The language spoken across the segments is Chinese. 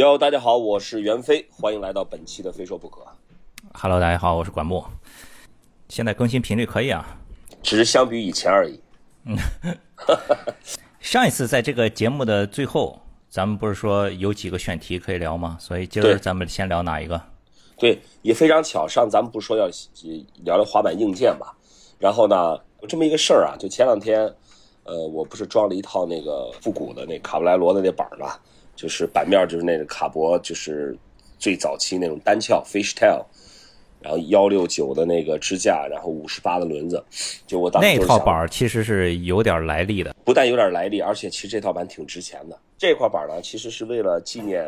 哟，大家好，我是袁飞，欢迎来到本期的《非说不可》。Hello，大家好，我是管木。现在更新频率可以啊，只是相比以前而已。嗯 上一次在这个节目的最后，咱们不是说有几个选题可以聊吗？所以今对儿咱们先聊哪一个？对，也非常巧，上咱们不是说要聊聊滑板硬件嘛？然后呢，有这么一个事儿啊，就前两天，呃，我不是装了一套那个复古的那卡布莱罗的那板儿嘛，就是版面就是那个卡博，就是最早期那种单翘 fishtail，然后幺六九的那个支架，然后五十八的轮子，就我当时那套板其实是有点来历的。不但有点来历，而且其实这套板挺值钱的。这块板呢，其实是为了纪念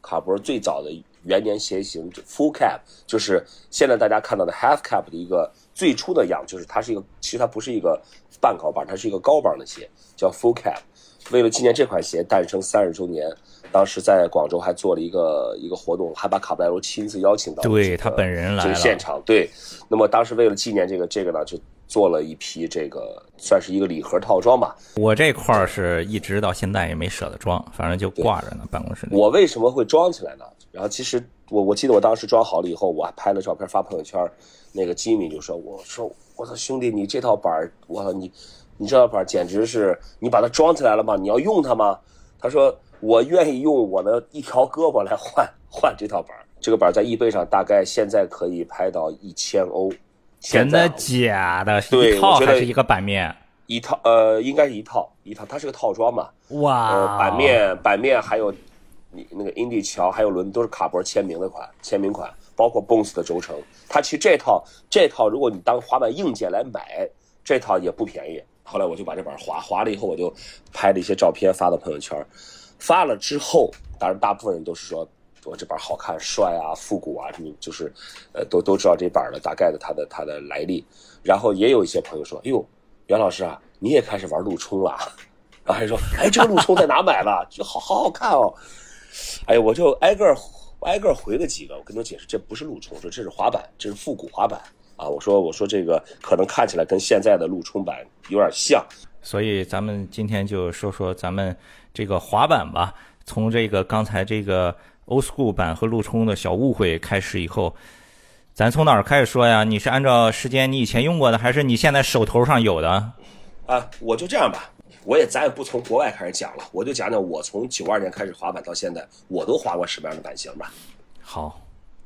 卡博最早的元年鞋型 full cap，就是现在大家看到的 half cap 的一个最初的样，就是它是一个，其实它不是一个半高板，它是一个高帮的鞋，叫 full cap。为了纪念这款鞋诞生三十周年，当时在广州还做了一个一个活动，还把卡布莱罗亲自邀请到这个对他本人来这个了现场。对，那么当时为了纪念这个这个呢，就做了一批这个算是一个礼盒套装吧。我这块儿是一直到现在也没舍得装，反正就挂着呢，办公室里。我为什么会装起来呢？然后其实我我记得我当时装好了以后，我还拍了照片发朋友圈。那个吉米就说：“我说我操兄弟，你这套板儿，我操你你这套板儿简直是你把它装起来了吗？你要用它吗？”他说：“我愿意用我的一条胳膊来换换这套板儿。这个板儿在易贝上大概现在可以拍到一千欧。现真在的假的？对一套我觉得还是一个版面？一套呃，应该是一套一套，它是个套装嘛。哇！呃，版面版面还有你那个 Indy 桥还有伦都是卡博签名的款，签名款，包括 Bones 的轴承。它其实这套这套，如果你当滑板硬件来买，这套也不便宜。后来我就把这板划划了以后，我就拍了一些照片发到朋友圈。发了之后，当然大部分人都是说我这板好看、帅啊、复古啊，什么就是，呃，都都知道这板的大概的它的它的来历。然后也有一些朋友说：“哎呦，袁老师啊，你也开始玩陆冲了？”然后还说：“哎，这个陆冲在哪买的？就好好好看哦！”哎呀，我就挨个挨个回了几个，我跟他解释，这不是陆冲，说这是滑板，这是复古滑板啊。我说我说这个可能看起来跟现在的陆冲板有点像，所以咱们今天就说说咱们这个滑板吧。从这个刚才这个 old school 版和陆冲的小误会开始以后，咱从哪儿开始说呀？你是按照时间你以前用过的，还是你现在手头上有的？啊，我就这样吧，我也咱也不从国外开始讲了，我就讲讲我从九二年开始滑板到现在，我都滑过什么样的版型吧。好，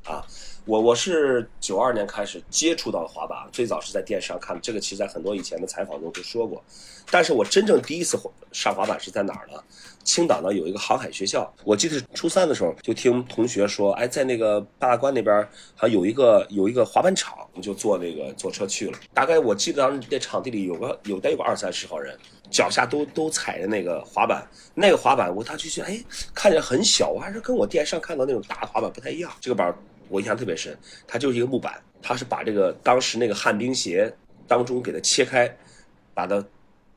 啊，我我是九二年开始接触到滑板，最早是在电视上看，这个其实在很多以前的采访中都说过。但是我真正第一次上滑板是在哪儿呢？青岛呢有一个航海学校，我记得初三的时候就听同学说，哎，在那个八大关那边好像有一个有一个滑板场，我就坐那个坐车去了。大概我记得当时那场地里有个有得有个二三十号人，脚下都都踩着那个滑板，那个滑板我他就觉得哎看起来很小，我还是跟我电视上看到那种大滑板不太一样。这个板我印象特别深，它就是一个木板，它是把这个当时那个旱冰鞋当中给它切开，把它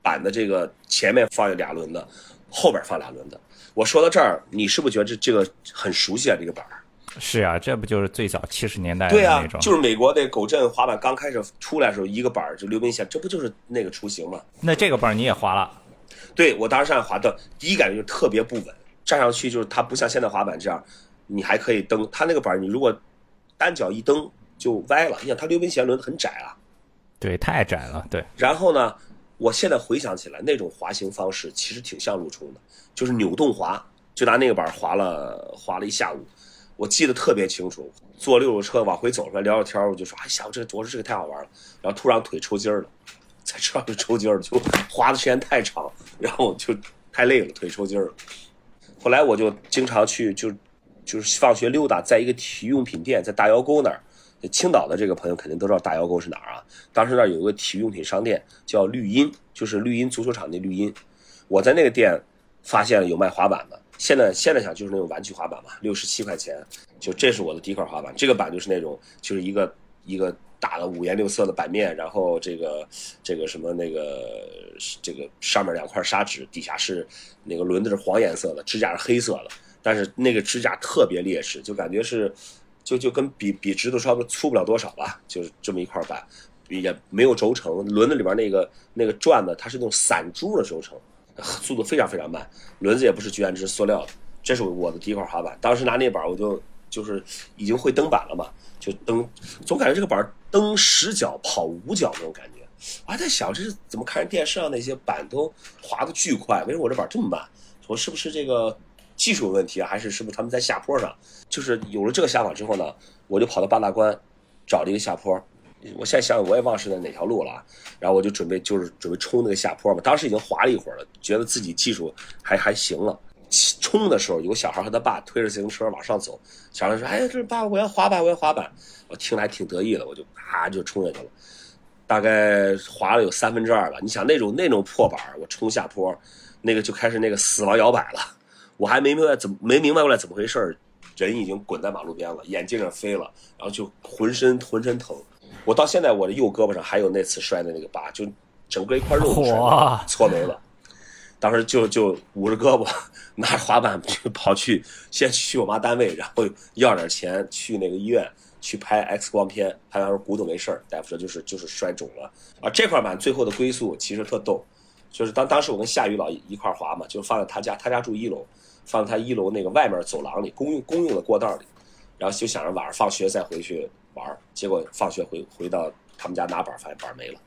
板的这个前面放俩轮子，后边放俩轮子。我说到这儿，你是不是觉得这这个很熟悉啊？这个板儿？是啊，这不就是最早七十年代的对啊那种？，就是美国那狗镇滑板刚开始出来的时候，一个板儿就溜冰鞋，这不就是那个雏形吗？那这个板儿你也滑了？对我当时上滑的第一感觉就特别不稳，站上去就是它不像现在滑板这样，你还可以蹬，它那个板儿你如果单脚一蹬就歪了，你想它溜冰鞋轮子很窄啊。对，太窄了。对，然后呢，我现在回想起来，那种滑行方式其实挺像陆冲的，就是扭动滑，就拿那个板儿滑了滑了一下午，我记得特别清楚。坐溜溜车往回走出来聊聊天儿，我就说：“哎呀，我这我说这个太好玩了。”然后突然腿抽筋儿了，在车上就抽筋儿了，就滑的时间太长，然后就太累了，腿抽筋儿了。后来我就经常去就就是放学溜达，在一个体育用品店，在大窑沟那儿。青岛的这个朋友肯定都知道大窑沟是哪儿啊？当时那儿有个体育用品商店叫绿茵，就是绿茵足球场那绿茵。我在那个店发现了有卖滑板的，现在现在想就是那种玩具滑板嘛，六十七块钱，就这是我的第一块滑板。这个板就是那种就是一个一个大的五颜六色的板面，然后这个这个什么那个这个上面两块砂纸，底下是那个轮子是黄颜色的，支架是黑色的，但是那个支架特别劣势，就感觉是。就就跟比比直的差不多粗不了多少吧，就是这么一块板，也没有轴承，轮子里边那个那个转的它是那种散珠的轴承，速度非常非常慢，轮子也不是聚氨酯塑料的，这是我的第一块滑板。当时拿那板，我就就是已经会蹬板了嘛，就蹬，总感觉这个板蹬十脚跑五脚那种感觉。我还在想，这是怎么看电视上那些板都滑的巨快，为什么我这板这么慢？我是不是这个技术问题？还是是不是他们在下坡上？就是有了这个想法之后呢，我就跑到八大关，找了一个下坡。我现在想想，我也忘是在哪条路了。然后我就准备就是准备冲那个下坡嘛。当时已经滑了一会儿了，觉得自己技术还还行了。冲的时候，有小孩和他爸推着自行车往上走。小孩说：“哎，这爸，我要滑板，我要滑板。”我听来挺得意的，我就啪就冲下去了。大概滑了有三分之二吧。你想那种那种破板，我冲下坡，那个就开始那个死亡摇摆了。我还没明白怎么没明白过来怎么回事人已经滚在马路边了，眼镜上飞了，然后就浑身浑身疼。我到现在我的右胳膊上还有那次摔的那个疤，就整个一块肉搓没了。当时就就捂着胳膊，拿着滑板去跑去，先去我妈单位，然后要点钱去那个医院去拍 X 光片，拍完说骨头没事大夫说就是就是摔肿了。啊，这块板最后的归宿其实特逗，就是当当时我跟夏雨老一块滑嘛，就放在他家，他家住一楼，放在他一楼那个外面走廊里，公用公用的过道里，然后就想着晚上放学再回去玩，结果放学回回到他们家拿板，发现板没了，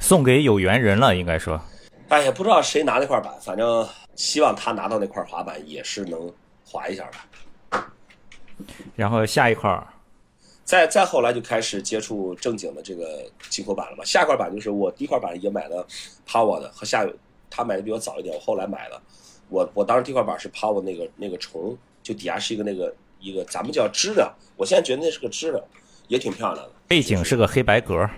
送给有缘人了，应该说。哎呀，不知道谁拿那块板，反正希望他拿到那块滑板也是能滑一下吧。然后下一块，再再后来就开始接触正经的这个进口板了嘛。下块板就是我第一块板也买的 Power 的，和下他买的比我早一点，我后来买了。我我当时第一块板是 Power 那个那个虫，就底下是一个那个一个咱们叫知了，我现在觉得那是个知了，也挺漂亮的。背景是个黑白格。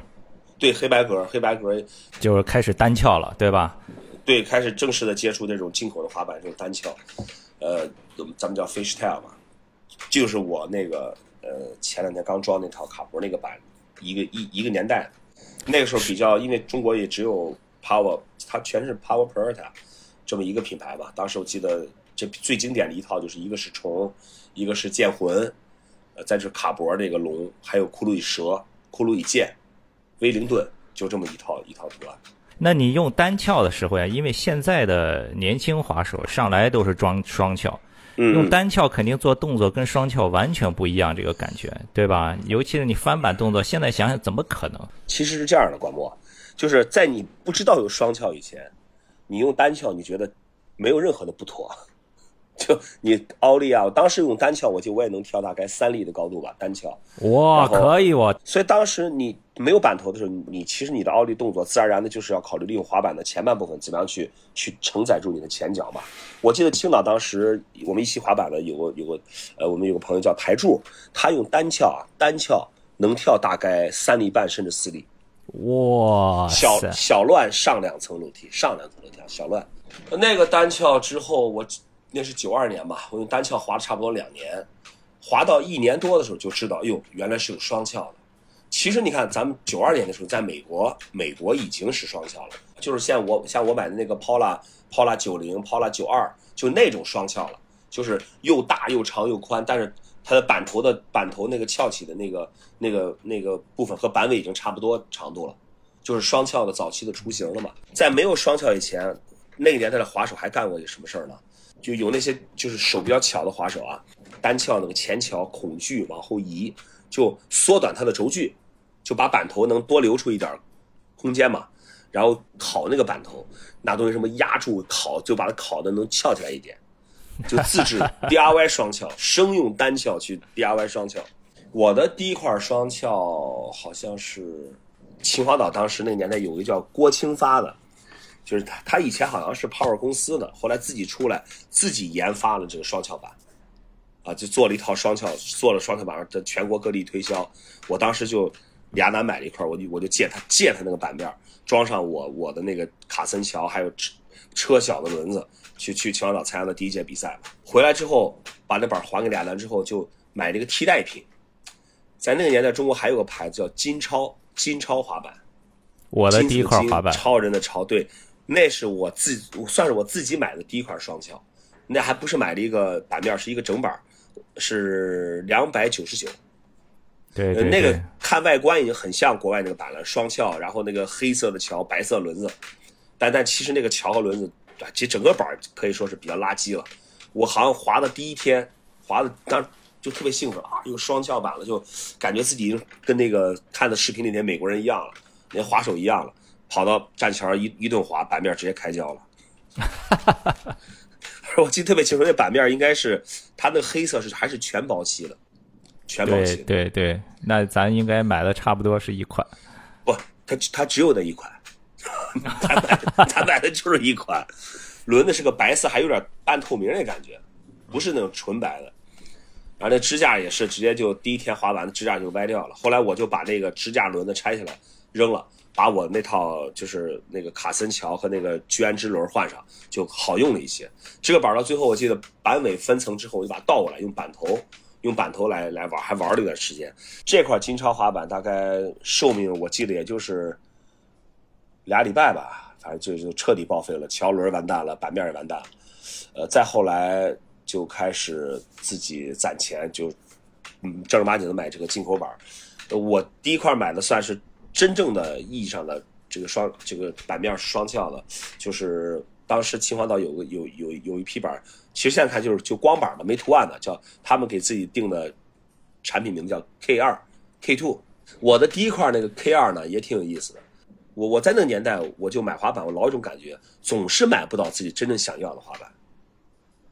对黑白格，黑白格就是开始单翘了，对吧？对，开始正式的接触这种进口的滑板，这种单翘，呃，咱们叫 Fishtail 嘛，就是我那个呃前两天刚装那套卡博那个板，一个一一个年代，那个时候比较，因为中国也只有 Power，它全是 Power Perta 这么一个品牌吧。当时我记得这最经典的一套就是一个是虫，一个是剑魂，呃，再是卡博那个龙，还有骷髅与蛇、骷髅与剑。威灵顿就这么一套一套图案。那你用单翘的时候呀，因为现在的年轻滑手上来都是装双翘，用单翘肯定做动作跟双翘完全不一样，这个感觉对吧？尤其是你翻板动作，现在想想怎么可能？其实是这样的，管墨，就是在你不知道有双翘以前，你用单翘，你觉得没有任何的不妥。就你奥利啊，我当时用单翘，我就我也能跳大概三粒的高度吧，单翘。哇，可以哇！所以当时你。没有板头的时候，你其实你的奥利动作自然而然的就是要考虑利用滑板的前半部分怎么样去去承载住你的前脚嘛。我记得青岛当时我们一起滑板的有个有个呃，我们有个朋友叫台柱，他用单翘啊，单翘能跳大概三厘半甚至四厘。哇！小小乱上两层楼梯，上两层楼梯，小乱。那个单翘之后，我那是九二年吧，我用单翘滑了差不多两年，滑到一年多的时候就知道，哟，原来是有双翘的。其实你看，咱们九二年的时候，在美国，美国已经是双翘了，就是像我像我买的那个 Pola Pola 九零 Pola 九二，就那种双翘了，就是又大又长又宽，但是它的板头的板头那个翘起的那个那个那个部分和板尾已经差不多长度了，就是双翘的早期的雏形了嘛。在没有双翘以前，那个年代的滑手还干过一个什么事儿呢？就有那些就是手比较巧的滑手啊，单翘那个前翘恐惧往后移。就缩短它的轴距，就把板头能多留出一点空间嘛，然后烤那个板头，拿东西什么压住烤，就把它烤的能翘起来一点，就自制 DIY 双翘，生用单翘去 DIY 双翘。我的第一块双翘好像是秦皇岛，当时那个年代有一个叫郭清发的，就是他，他以前好像是 Power 公司的，后来自己出来自己研发了这个双翘板。啊，就做了一套双翘，做了双翘板，在全国各地推销。我当时就俩南买了一块，我就我就借他借他那个板面，装上我我的那个卡森桥，还有车车小的轮子，去去秦皇岛参加的第一届比赛嘛。回来之后把那板还给俩南之后，就买了一个替代品。在那个年代，中国还有个牌子叫金超，金超滑板。我的第一块滑板，超人的超，对，那是我自算是我自己买的第一块双翘，那还不是买了一个板面，是一个整板。是两百九十九，对，那个看外观已经很像国外那个板了，双翘，然后那个黑色的桥，白色轮子，但但其实那个桥和轮子，其实整个板可以说是比较垃圾了。我好像滑的第一天，滑的当就特别兴奋啊，有双翘板了，就感觉自己跟那个看的视频里那美国人一样了，连滑手一样了，跑到栈桥一一顿滑，板面直接开胶了。我记得特别清楚，那板面应该是它那黑色是还是全包漆的，全包漆的。对对，那咱应该买的差不多是一款。不，它它只有那一款，咱买的他买的就是一款，轮子是个白色，还有点半透明那感觉，不是那种纯白的。然后那支架也是直接就第一天滑完，支架就歪掉了。后来我就把那个支架轮子拆下来扔了，把我那套就是那个卡森桥和那个居安之轮换上，就好用了一些。这个板到最后我记得板尾分层之后，我就把它倒过来，用板头用板头来来玩，还玩了一段时间。这块金超滑板大概寿命我记得也就是俩礼拜吧，反正就就彻底报废了，桥轮完蛋了，板面也完蛋了。呃，再后来就开始自己攒钱，就嗯正儿八经的买这个进口板。我第一块买的算是真正的意义上的这个双这个板面是双翘的，就是当时秦皇岛有个有有有一批板，其实现在看就是就光板的没图案的，叫他们给自己定的产品名叫 K 二 K two。我的第一块那个 K 二呢也挺有意思的。我我在那个年代我就买滑板，我老有一种感觉，总是买不到自己真正想要的滑板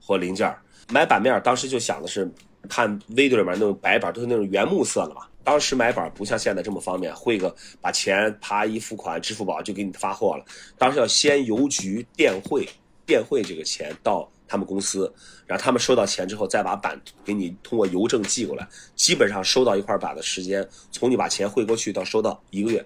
或零件。买板面当时就想的是，看 video 里面那种白板都是那种原木色的嘛。当时买板不像现在这么方便，汇个把钱啪一付款，支付宝就给你发货了。当时要先邮局电汇电汇这个钱到他们公司，然后他们收到钱之后再把板给你通过邮政寄过来。基本上收到一块板的时间，从你把钱汇过去到收到一个月。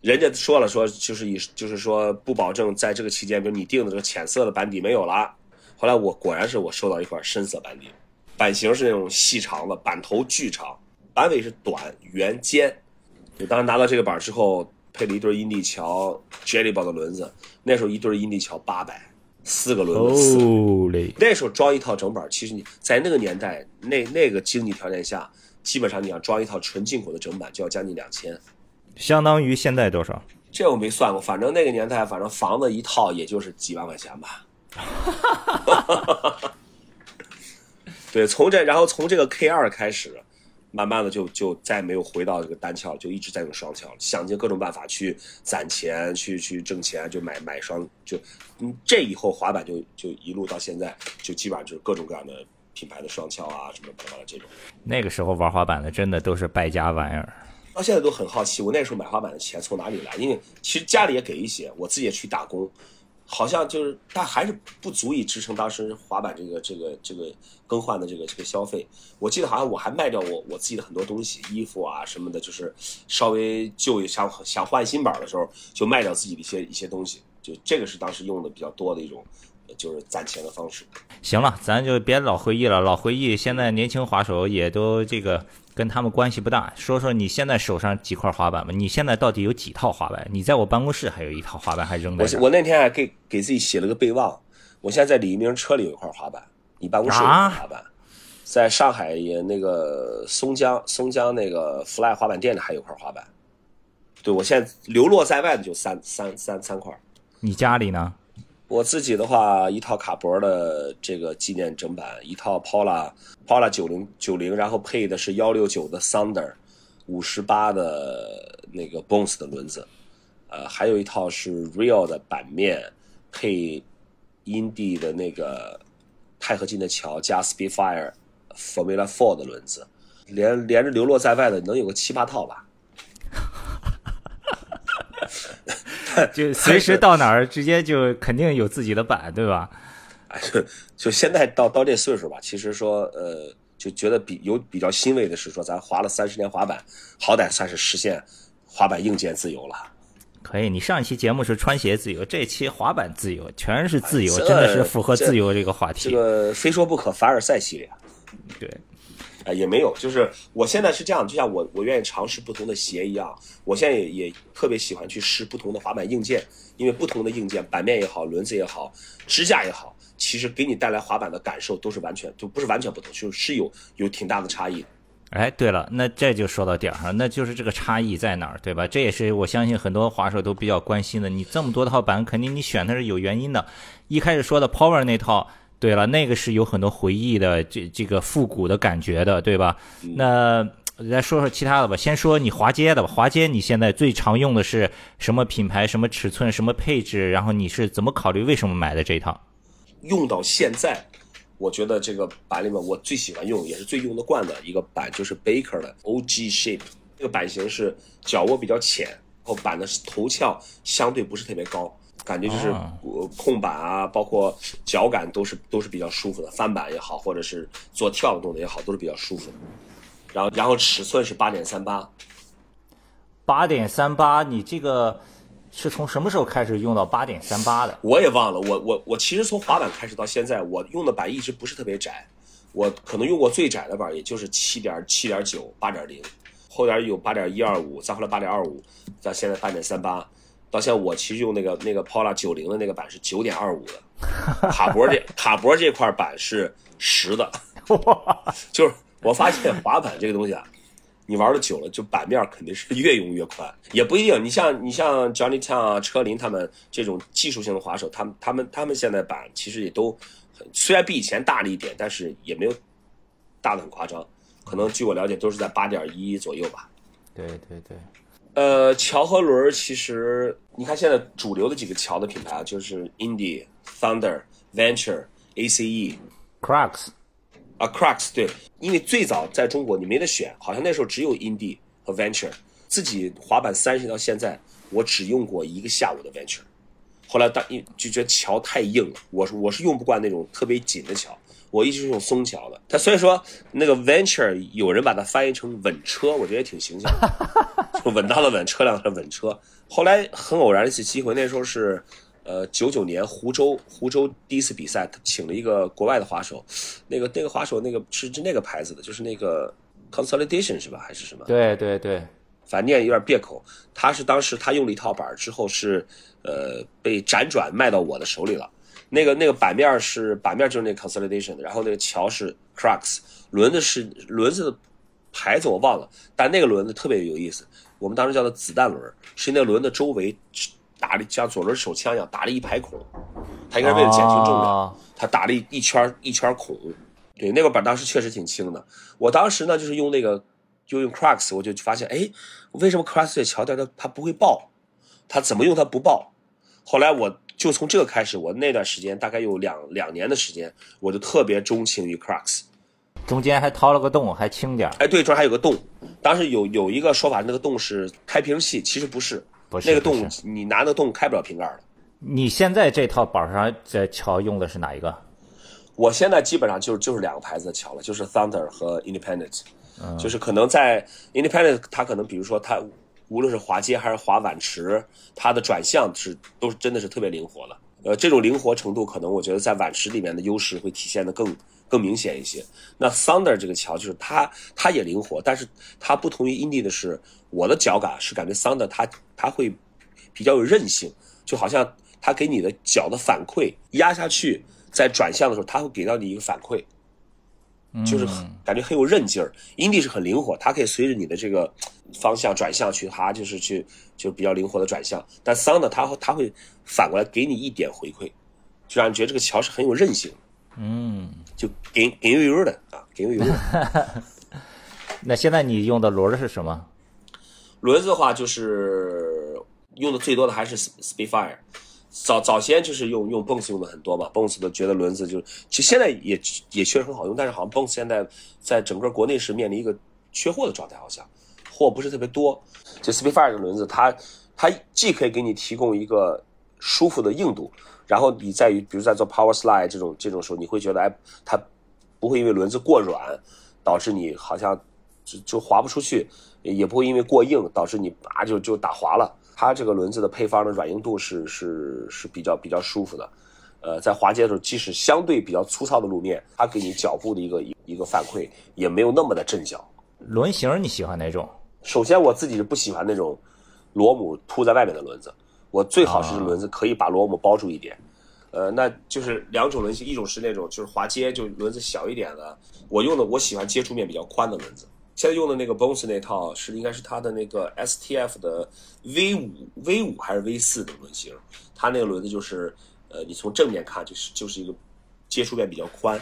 人家说了说，就是以就是说不保证在这个期间，比如你订的这个浅色的板底没有了。后来我果然是我收到一块深色板底，板型是那种细长的，板头巨长，板尾是短圆尖。我当时拿到这个板之后，配了一对阴地桥 Jelly Ball 的轮子，那时候一对阴地桥八百，四个轮子那时候装一套整板，其实你在那个年代，那那个经济条件下，基本上你要装一套纯进口的整板就要将近两千。相当于现在多少？这我没算过，反正那个年代，反正房子一套也就是几万块钱吧。对，从这，然后从这个 K 二开始，慢慢的就就再没有回到这个单翘，就一直在用双翘，想尽各种办法去攒钱，去去挣钱，就买买双，就嗯，这以后滑板就就一路到现在，就基本上就是各种各样的品牌的双翘啊，什么巴拉巴拉这种。那个时候玩滑板的真的都是败家玩意儿。到现在都很好奇，我那时候买滑板的钱从哪里来？因为其实家里也给一些，我自己也去打工，好像就是，但还是不足以支撑当时滑板这个这个这个更换的这个这个消费。我记得好像我还卖掉我我自己的很多东西，衣服啊什么的，就是稍微旧想想换新板的时候，就卖掉自己的一些一些东西。就这个是当时用的比较多的一种，就是攒钱的方式。行了，咱就别老回忆了，老回忆现在年轻滑手也都这个跟他们关系不大。说说你现在手上几块滑板吧？你现在到底有几套滑板？你在我办公室还有一套滑板还扔在我我那天还给给自己写了个备忘，我现在在李一鸣车里有一块滑板，你办公室有一块滑板，在上海也那个松江松江那个 Fly 滑板店里还有块滑板。对我现在流落在外的就三三三三块。你家里呢？我自己的话，一套卡博的这个纪念整版，一套 Pola Pola 九零九零，然后配的是幺六九的 Thunder，五十八的那个 Bones 的轮子，呃，还有一套是 Real 的板面，配 Indy 的那个钛合金的桥加 Speedfire Formula Four 的轮子，连连着流落在外的能有个七八套吧。就随时到哪儿，直接就肯定有自己的板，对吧？哎，就就现在到到这岁数吧，其实说呃，就觉得比有比较欣慰的是说，咱滑了三十年滑板，好歹算是实现滑板硬件自由了。可以，你上一期节目是穿鞋自由，这期滑板自由，全是自由，这真的是符合自由这个话题。这个非说不可凡尔赛系列，对，哎，也没有，就是我现在是这样，就像我我愿意尝试不同的鞋一样，我现在也也特别喜欢去试不同的滑板硬件，因为不同的硬件，板面也好，轮子也好，支架也好，其实给你带来滑板的感受都是完全就不是完全不同，就是有有挺大的差异。哎，对了，那这就说到点儿上，那就是这个差异在哪儿，对吧？这也是我相信很多滑手都比较关心的。你这么多套板，肯定你选的是有原因的。一开始说的 Power 那套，对了，那个是有很多回忆的，这这个复古的感觉的，对吧？那再说说其他的吧。先说你滑街的吧。滑街你现在最常用的是什么品牌、什么尺寸、什么配置？然后你是怎么考虑？为什么买的这套？用到现在，我觉得这个板里面我最喜欢用，也是最用得惯的一个板，就是 Baker 的 OG Shape。这个版型是脚窝比较浅，然后板的头翘相对不是特别高。感觉就是控板啊，包括脚感都是都是比较舒服的，翻板也好，或者是做跳动的也好，都是比较舒服的。然后然后尺寸是八点三八，八点三八，你这个是从什么时候开始用到八点三八的？我也忘了，我我我其实从滑板开始到现在，我用的板一直不是特别窄，我可能用过最窄的板也就是七点七点九八点零，后边有八点一二五，再后来八点二五，到现在八点三八。到现在，我其实用那个那个 Pola 九零的那个板是九点二五的，卡脖这卡脖这块板是十的，就是我发现滑板这个东西啊，你玩的久了，就板面肯定是越用越宽，也不一定。你像你像 Johnny Tang 啊、车林他们这种技术性的滑手，他们他们他们现在板其实也都虽然比以前大了一点，但是也没有大的很夸张，可能据我了解都是在八点一左右吧。对对对。呃，桥和轮其实你看现在主流的几个桥的品牌啊，就是 Indy、Thunder、Venture、ACE、Crux 啊，Crux 对，因为最早在中国你没得选，好像那时候只有 Indy 和 Venture。自己滑板三十到现在，我只用过一个下午的 Venture。后来当就觉得桥太硬了，我是我是用不惯那种特别紧的桥。我一直是用松桥的，它所以说那个 venture 有人把它翻译成稳车，我觉得也挺形象，就稳当的稳，车辆的稳车。后来很偶然一次机会，那时候是呃九九年湖州湖州第一次比赛，他请了一个国外的滑手，那个那个滑手那个是是那个牌子的，就是那个 consolidation 是吧还是什么？对对对，反正念有点别口。他是当时他用了一套板之后是呃被辗转卖到我的手里了。那个那个板面是板面就是那 consolidation 的，然后那个桥是 crux，轮子是轮子的牌子我忘了，但那个轮子特别有意思，我们当时叫它子弹轮，是那轮子周围打了像左轮手枪一样打了一排孔，它应该是为了减轻重量，它打了一一圈一圈孔，对，那个板当时确实挺轻的，我当时呢就是用那个就用 crux，我就发现哎，为什么 crux 的桥带它它不会爆，它怎么用它不爆，后来我。就从这个开始，我那段时间大概有两两年的时间，我就特别钟情于 Crux。中间还掏了个洞，还轻点哎，对，中间还有个洞。当时有有一个说法，那个洞是开瓶器，其实不是，不是那个洞，你拿那个洞开不了瓶盖的。你现在这套板上这桥用的是哪一个？我现在基本上就是就是两个牌子的桥了，就是 Thunder 和 Independent。嗯，就是可能在 Independent，它可能比如说它。无论是滑街还是滑碗池，它的转向是都是真的是特别灵活的。呃，这种灵活程度，可能我觉得在碗池里面的优势会体现的更更明显一些。那 Thunder 这个桥就是它它也灵活，但是它不同于 Indy 的是，我的脚感是感觉 Thunder 它它会比较有韧性，就好像它给你的脚的反馈压下去，在转向的时候，它会给到你一个反馈。就是感觉很有韧劲儿，Indy 是很灵活，它可以随着你的这个方向转向去，它就是去就比较灵活的转向。但桑呢，它会它会反过来给你一点回馈，就让你觉得这个桥是很有韧性。嗯，就给给油油的啊，给油油的。那现在你用的轮是什么？轮子的话，就是用的最多的还是 Speedfire。早早先就是用用 Bones 用的很多嘛，Bones 都觉得轮子就是其实现在也也确实很好用，但是好像 Bones 现在在整个国内是面临一个缺货的状态，好像货不是特别多。就 Speedfire 的轮子，它它既可以给你提供一个舒服的硬度，然后你在于比如在做 Power Slide 这种这种时候，你会觉得哎，它不会因为轮子过软导致你好像就就滑不出去，也不会因为过硬导致你啊就就打滑了。它这个轮子的配方的软硬度是是是比较比较舒服的，呃，在滑街的时候，即使相对比较粗糙的路面，它给你脚步的一个一个反馈也没有那么的震脚。轮型你喜欢哪种？首先我自己是不喜欢那种螺母凸在外面的轮子，我最好是轮子可以把螺母包住一点。呃，那就是两种轮型，一种是那种就是滑街就轮子小一点的，我用的我喜欢接触面比较宽的轮子。现在用的那个 Bones 那套是应该是它的那个 STF 的 V 五 V 五还是 V 四的轮型，它那个轮子就是，呃，你从正面看就是就是一个接触面比较宽，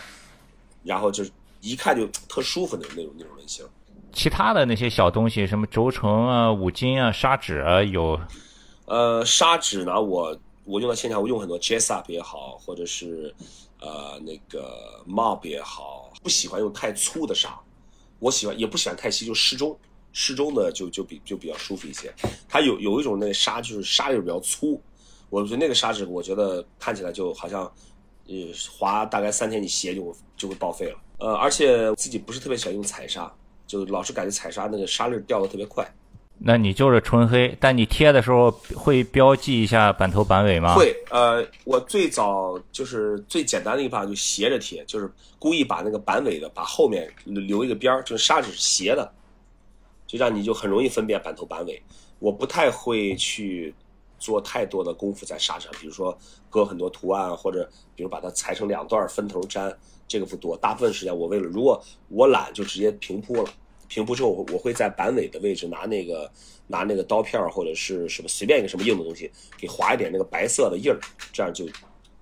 然后就是一看就特舒服的那种那种轮型。其他的那些小东西，什么轴承啊、五金啊、砂纸啊，有。呃，砂纸呢，我我用到现在，我用很多 Jessup 也好，或者是呃那个 Mob 也好，不喜欢用太粗的砂，我喜欢也不喜欢太稀，就适中。适中的就就比就比较舒服一些，它有有一种那个砂就是沙粒比较粗，我觉得那个砂纸我觉得看起来就好像，呃，滑大概三天你鞋就就会报废了，呃，而且自己不是特别喜欢用彩砂，就老是感觉彩砂那个沙粒掉的特别快。那你就是纯黑，但你贴的时候会标记一下板头板尾吗？会，呃，我最早就是最简单的一个办法就斜着贴，就是故意把那个板尾的把后面留一个边儿，就是砂纸斜的。就让你就很容易分辨板头板尾，我不太会去做太多的功夫在砂上，比如说搁很多图案，或者比如把它裁成两段分头粘，这个不多。大部分时间我为了如果我懒就直接平铺了，平铺之后我我会在板尾的位置拿那个拿那个刀片或者是什么随便一个什么硬的东西给划一点那个白色的印儿，这样就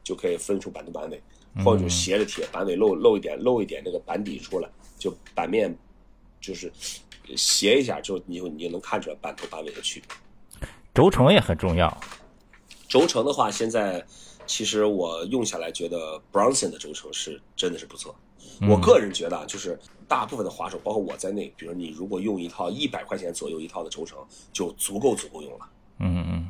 就可以分出板头板尾，或者就斜着贴，板尾露露一点露一点那个板底出来，就板面就是。斜一下，就你你就能看出来板头板尾的区别。轴承也很重要。轴承的话，现在其实我用下来觉得 Bronson 的轴承是真的是不错。我个人觉得啊，就是大部分的滑手，包括我在内，比如你如果用一套一百块钱左右一套的轴承，就足够足够用了。嗯嗯。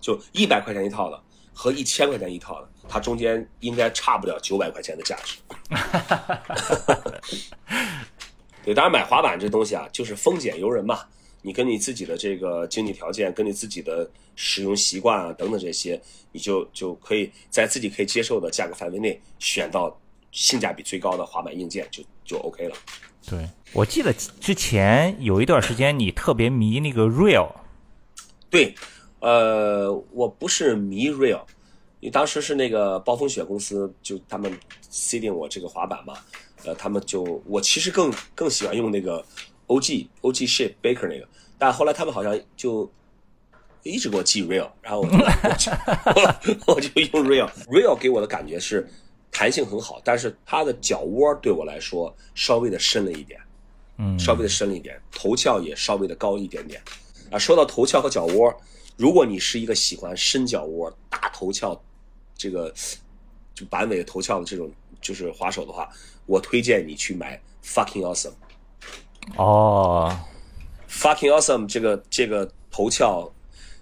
就一百块钱一套的和一千块钱一套的，它中间应该差不了九百块钱的价值。对，当然买滑板这东西啊，就是丰俭由人嘛。你跟你自己的这个经济条件，跟你自己的使用习惯啊等等这些，你就就可以在自己可以接受的价格范围内选到性价比最高的滑板硬件，就就 OK 了。对，我记得之前有一段时间你特别迷那个 Real。对，呃，我不是迷 Real，你当时是那个暴风雪公司就他们 C 定我这个滑板嘛。呃，他们就我其实更更喜欢用那个 O.G. O.G. Shape Baker 那个，但后来他们好像就一直给我寄 Real，然后我就我就用 Real。Real 给我的感觉是弹性很好，但是它的脚窝对我来说稍微的深了一点，嗯，稍微的深了一点，头翘也稍微的高一点点。啊，说到头翘和脚窝，如果你是一个喜欢深脚窝、大头翘，这个就板尾头翘的这种就是滑手的话。我推荐你去买 Fucking Awesome。哦，Fucking Awesome 这个这个头翘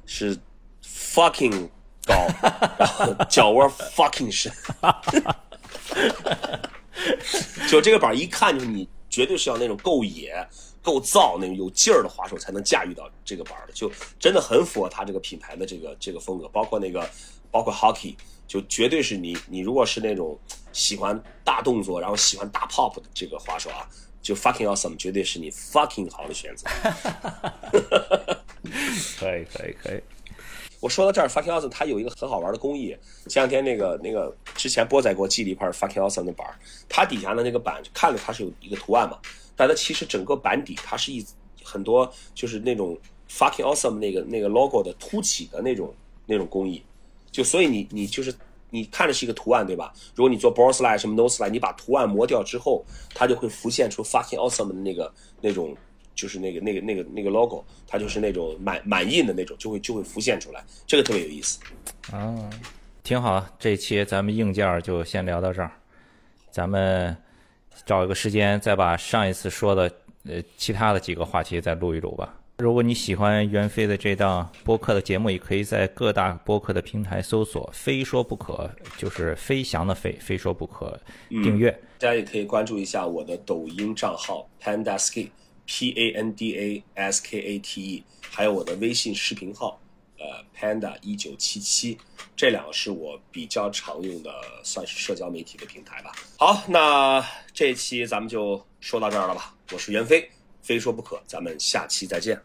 是 Fucking 高，然后脚窝 Fucking 深。就这个板一看就是你绝对是要那种够野、够造、那种有劲儿的滑手才能驾驭到这个板的，就真的很符合他这个品牌的这个这个风格，包括那个包括 Hockey。就绝对是你，你如果是那种喜欢大动作，然后喜欢大 pop 的这个滑手啊，就 fucking awesome，绝对是你 fucking 好的选择。可以，可以，可以。我说到这儿，fucking awesome，它有一个很好玩的工艺。前两天那个那个之前波仔给我寄了一块 fucking awesome 的板，它底下的那个板看着它是有一个图案嘛，但它其实整个板底它是一很多就是那种 fucking awesome 那个那个 logo 的凸起的那种那种工艺。就所以你你就是你看着是一个图案对吧？如果你做 board slide 什么 no slide，你把图案磨掉之后，它就会浮现出 fucking awesome 的那个那种，就是那个那个那个那个 logo，它就是那种满满印的那种，就会就会浮现出来，这个特别有意思。啊，挺好，这一期咱们硬件就先聊到这儿，咱们找一个时间再把上一次说的呃其他的几个话题再录一录吧。如果你喜欢袁飞的这档播客的节目，也可以在各大播客的平台搜索“非说不可”，就是飞翔的飞，非说不可，订阅。大家也可以关注一下我的抖音账号 Panda Skate，P A N D A S K A T E，还有我的微信视频号，呃，Panda 一九七七，这两个是我比较常用的，算是社交媒体的平台吧。好，那这期咱们就说到这儿了吧？我是袁飞。非说不可。咱们下期再见。